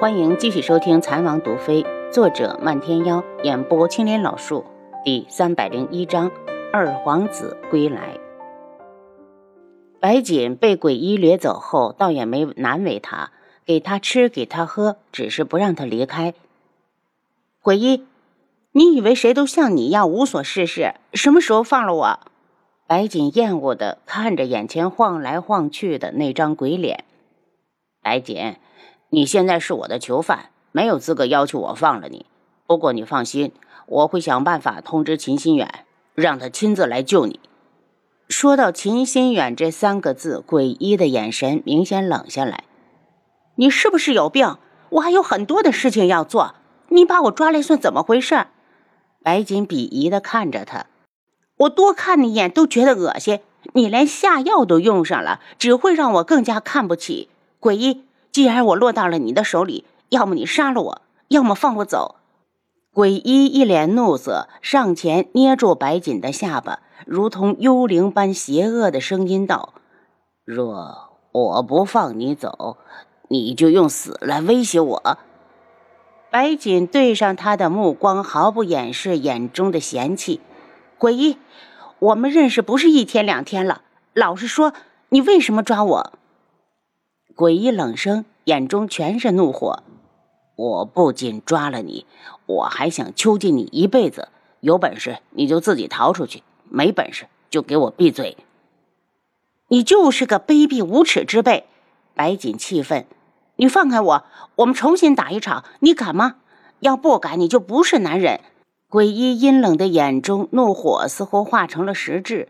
欢迎继续收听《残王毒妃》，作者漫天妖，演播青莲老树，第三百零一章：二皇子归来。白锦被鬼医掠走后，倒也没难为他，给他吃，给他喝，只是不让他离开。鬼医，你以为谁都像你一样无所事事？什么时候放了我？白锦厌恶的看着眼前晃来晃去的那张鬼脸。白锦，你现在是我的囚犯，没有资格要求我放了你。不过你放心，我会想办法通知秦心远，让他亲自来救你。说到秦心远这三个字，诡异的眼神明显冷下来。你是不是有病？我还有很多的事情要做，你把我抓来算怎么回事？白锦鄙夷的看着他，我多看你一眼都觉得恶心。你连下药都用上了，只会让我更加看不起。鬼医，既然我落到了你的手里，要么你杀了我，要么放我走。鬼医一脸怒色，上前捏住白锦的下巴，如同幽灵般邪恶的声音道：“若我不放你走，你就用死来威胁我。”白锦对上他的目光，毫不掩饰眼中的嫌弃。鬼医，我们认识不是一天两天了，老实说，你为什么抓我？鬼医冷声，眼中全是怒火。我不仅抓了你，我还想囚禁你一辈子。有本事你就自己逃出去，没本事就给我闭嘴。你就是个卑鄙无耻之辈！白锦气愤，你放开我，我们重新打一场，你敢吗？要不敢，你就不是男人。鬼医阴冷的眼中，怒火似乎化成了实质。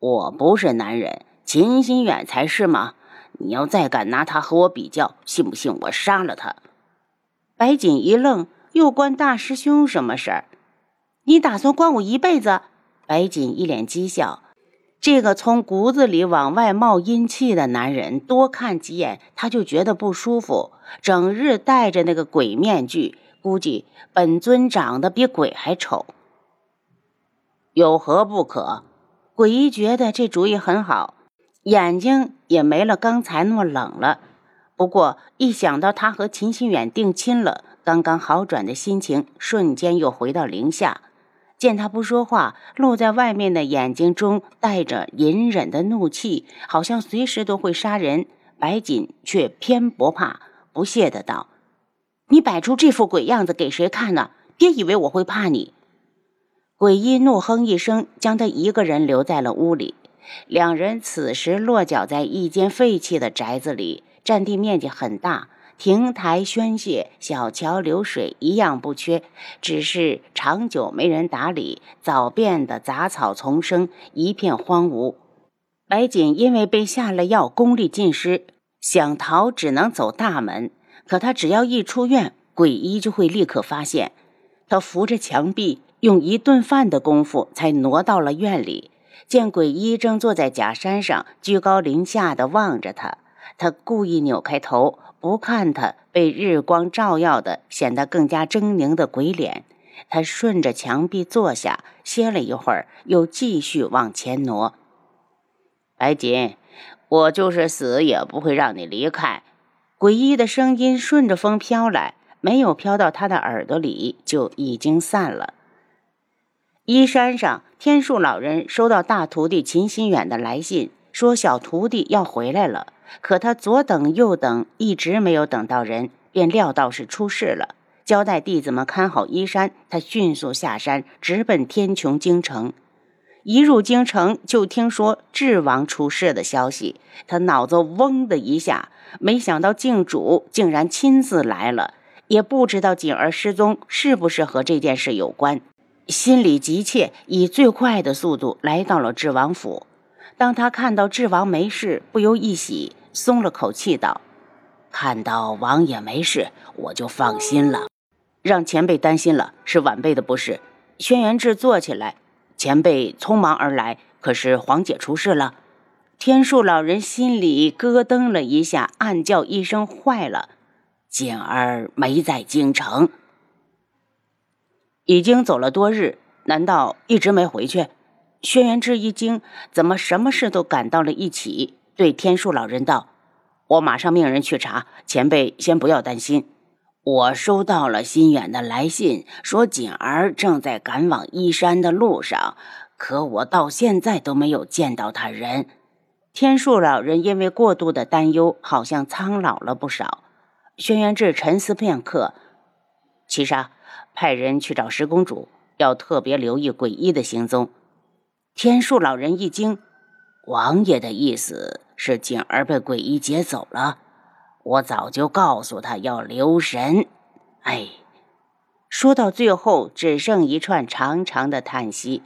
我不是男人，秦心远才是吗？你要再敢拿他和我比较，信不信我杀了他？白锦一愣，又关大师兄什么事儿？你打算关我一辈子？白锦一脸讥笑。这个从骨子里往外冒阴气的男人，多看几眼他就觉得不舒服。整日戴着那个鬼面具，估计本尊长得比鬼还丑。有何不可？鬼医觉得这主意很好。眼睛也没了刚才那么冷了，不过一想到他和秦心远定亲了，刚刚好转的心情瞬间又回到零下。见他不说话，露在外面的眼睛中带着隐忍的怒气，好像随时都会杀人。白锦却偏不怕，不屑的道：“你摆出这副鬼样子给谁看呢？别以为我会怕你！”鬼医怒哼一声，将他一个人留在了屋里。两人此时落脚在一间废弃的宅子里，占地面积很大，亭台轩榭、小桥流水一样不缺，只是长久没人打理，早变得杂草丛生，一片荒芜。白锦因为被下了药，功力尽失，想逃只能走大门。可他只要一出院，鬼医就会立刻发现。他扶着墙壁，用一顿饭的功夫才挪到了院里。见鬼医正坐在假山上，居高临下的望着他，他故意扭开头，不看他被日光照耀的显得更加狰狞的鬼脸。他顺着墙壁坐下，歇了一会儿，又继续往前挪。白锦，我就是死也不会让你离开。诡异的声音顺着风飘来，没有飘到他的耳朵里，就已经散了。衣山上，天树老人收到大徒弟秦心远的来信，说小徒弟要回来了。可他左等右等，一直没有等到人，便料到是出事了，交代弟子们看好依山。他迅速下山，直奔天穹京城。一入京城，就听说智王出事的消息，他脑子嗡的一下，没想到靖主竟然亲自来了，也不知道锦儿失踪是不是和这件事有关。心里急切，以最快的速度来到了智王府。当他看到智王没事，不由一喜，松了口气道：“看到王爷没事，我就放心了。让前辈担心了，是晚辈的不是。”轩辕志坐起来：“前辈匆忙而来，可是皇姐出事了？”天树老人心里咯噔了一下，暗叫一声：“坏了！”锦儿没在京城。已经走了多日，难道一直没回去？轩辕志一惊，怎么什么事都赶到了一起？对天树老人道：“我马上命人去查，前辈先不要担心。”我收到了心远的来信，说锦儿正在赶往依山的路上，可我到现在都没有见到他人。天树老人因为过度的担忧，好像苍老了不少。轩辕志沉思片刻，七杀派人去找十公主，要特别留意鬼医的行踪。天树老人一惊，王爷的意思是锦儿被鬼医劫走了。我早就告诉他要留神，哎，说到最后只剩一串长长的叹息。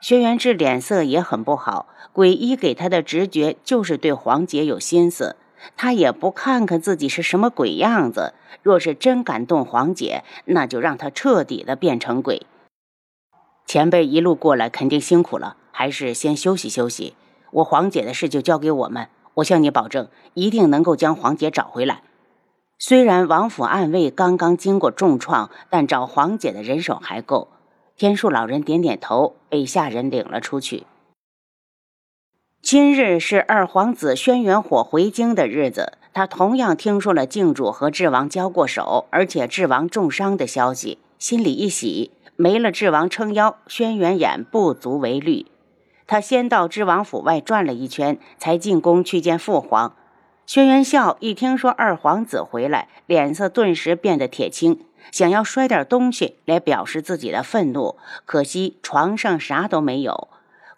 轩辕志脸色也很不好，鬼医给他的直觉就是对黄姐有心思，他也不看看自己是什么鬼样子。若是真敢动黄姐，那就让他彻底的变成鬼。前辈一路过来肯定辛苦了，还是先休息休息。我黄姐的事就交给我们。我向你保证，一定能够将黄姐找回来。虽然王府暗卫刚刚经过重创，但找黄姐的人手还够。天树老人点点头，被下人领了出去。今日是二皇子轩辕火回京的日子，他同样听说了靖主和智王交过手，而且智王重伤的消息，心里一喜。没了智王撑腰，轩辕眼不足为虑。他先到知王府外转了一圈，才进宫去见父皇。轩辕笑一听说二皇子回来，脸色顿时变得铁青，想要摔点东西来表示自己的愤怒，可惜床上啥都没有。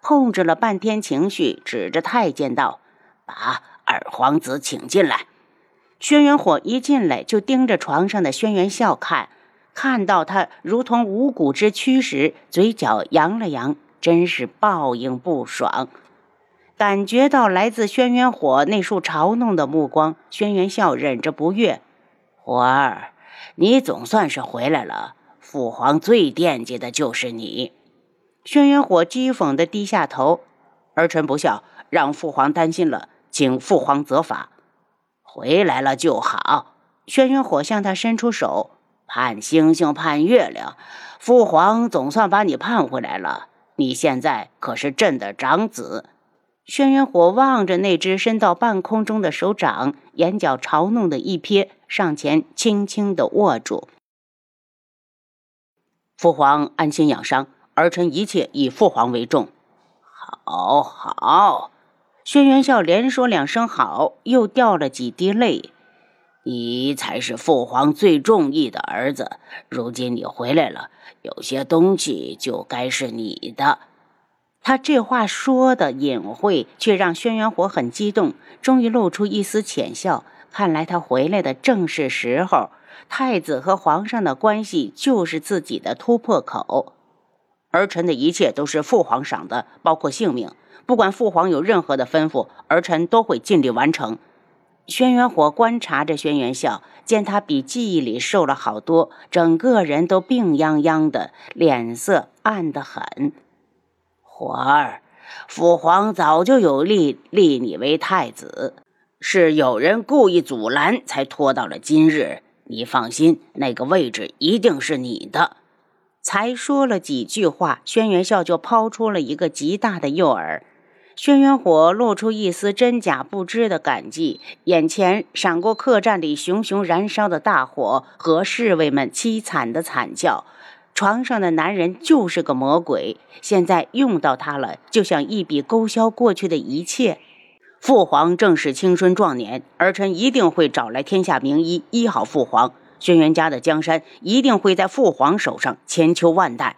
控制了半天情绪，指着太监道：“把二皇子请进来。”轩辕火一进来就盯着床上的轩辕笑看，看到他如同无骨之躯时，嘴角扬了扬。真是报应不爽，感觉到来自轩辕火那束嘲弄的目光，轩辕笑忍着不悦：“火儿，你总算是回来了，父皇最惦记的就是你。”轩辕火讥讽地低下头：“儿臣不孝，让父皇担心了，请父皇责罚。”回来了就好。轩辕火向他伸出手：“盼星星盼月亮，父皇总算把你盼回来了。”你现在可是朕的长子，轩辕火望着那只伸到半空中的手掌，眼角嘲弄的一瞥，上前轻轻的握住。父皇安心养伤，儿臣一切以父皇为重。好，好。轩辕笑连说两声好，又掉了几滴泪。你才是父皇最中意的儿子。如今你回来了，有些东西就该是你的。他这话说的隐晦，却让轩辕火很激动，终于露出一丝浅笑。看来他回来的正是时候。太子和皇上的关系就是自己的突破口。儿臣的一切都是父皇赏的，包括性命。不管父皇有任何的吩咐，儿臣都会尽力完成。轩辕火观察着轩辕笑，见他比记忆里瘦了好多，整个人都病殃殃的，脸色暗得很。火儿，父皇早就有立立你为太子，是有人故意阻拦，才拖到了今日。你放心，那个位置一定是你的。才说了几句话，轩辕笑就抛出了一个极大的诱饵。轩辕火露出一丝真假不知的感激，眼前闪过客栈里熊熊燃烧的大火和侍卫们凄惨的惨叫。床上的男人就是个魔鬼，现在用到他了，就想一笔勾销过去的一切。父皇正是青春壮年，儿臣一定会找来天下名医医好父皇。轩辕家的江山一定会在父皇手上千秋万代。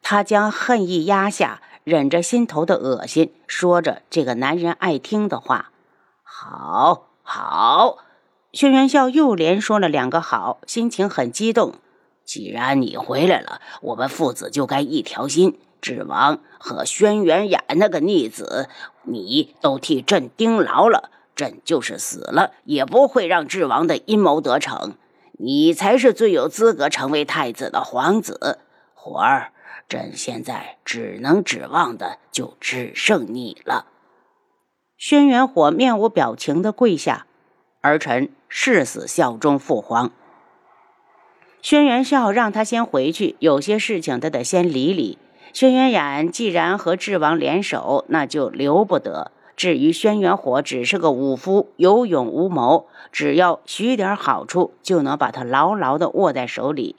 他将恨意压下。忍着心头的恶心，说着这个男人爱听的话。好，好。轩辕笑又连说了两个好，心情很激动。既然你回来了，我们父子就该一条心。智王和轩辕雅那个逆子，你都替朕盯牢了，朕就是死了也不会让智王的阴谋得逞。你才是最有资格成为太子的皇子，火儿。朕现在只能指望的就只剩你了。轩辕火面无表情的跪下，儿臣誓死效忠父皇。轩辕笑让他先回去，有些事情他得先理理。轩辕衍既然和智王联手，那就留不得。至于轩辕火，只是个武夫，有勇无谋，只要许点好处，就能把他牢牢地握在手里。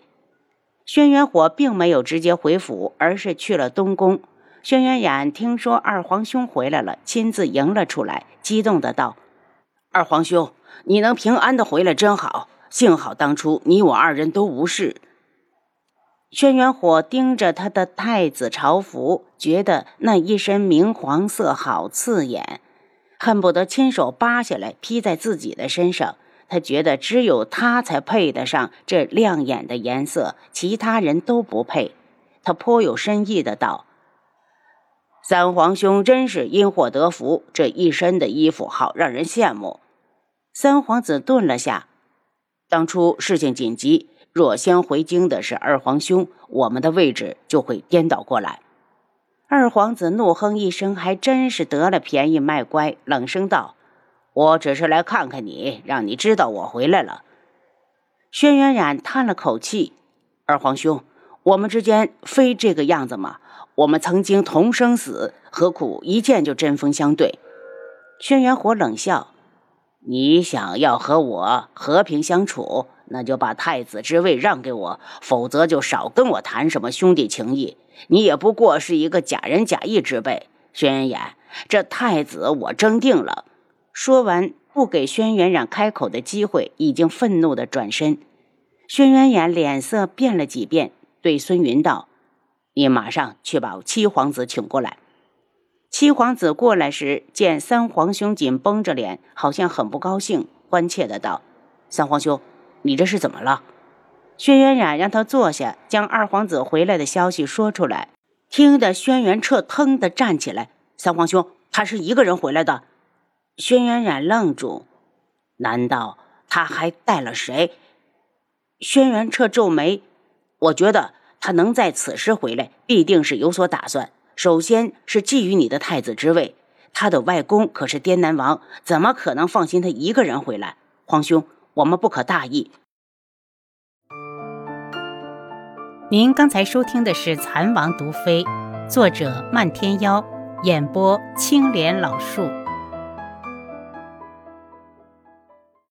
轩辕火并没有直接回府，而是去了东宫。轩辕衍听说二皇兄回来了，亲自迎了出来，激动的道：“二皇兄，你能平安的回来真好，幸好当初你我二人都无事。”轩辕火盯着他的太子朝服，觉得那一身明黄色好刺眼，恨不得亲手扒下来披在自己的身上。他觉得只有他才配得上这亮眼的颜色，其他人都不配。他颇有深意的道。三皇兄真是因祸得福，这一身的衣服好让人羡慕。三皇子顿了下，当初事情紧急，若先回京的是二皇兄，我们的位置就会颠倒过来。二皇子怒哼一声，还真是得了便宜卖乖，冷声道：“我只是来看看你，让你知道我回来了。”轩辕染叹了口气：“二皇兄，我们之间非这个样子吗？”我们曾经同生死，何苦一见就针锋相对？轩辕火冷笑：“你想要和我和平相处，那就把太子之位让给我，否则就少跟我谈什么兄弟情谊。你也不过是一个假仁假义之辈。”轩辕衍，这太子我争定了。说完，不给轩辕冉开口的机会，已经愤怒的转身。轩辕衍脸色变了几变，对孙云道。你马上去把七皇子请过来。七皇子过来时，见三皇兄紧绷着脸，好像很不高兴，关切的道：“三皇兄，你这是怎么了？”轩辕染让他坐下，将二皇子回来的消息说出来，听得轩辕彻腾的站起来：“三皇兄，他是一个人回来的。”轩辕染愣住，难道他还带了谁？轩辕彻皱眉：“我觉得。”他能在此时回来，必定是有所打算。首先是觊觎你的太子之位，他的外公可是滇南王，怎么可能放心他一个人回来？皇兄，我们不可大意。您刚才收听的是《蚕王毒妃》，作者漫天妖，演播青莲老树。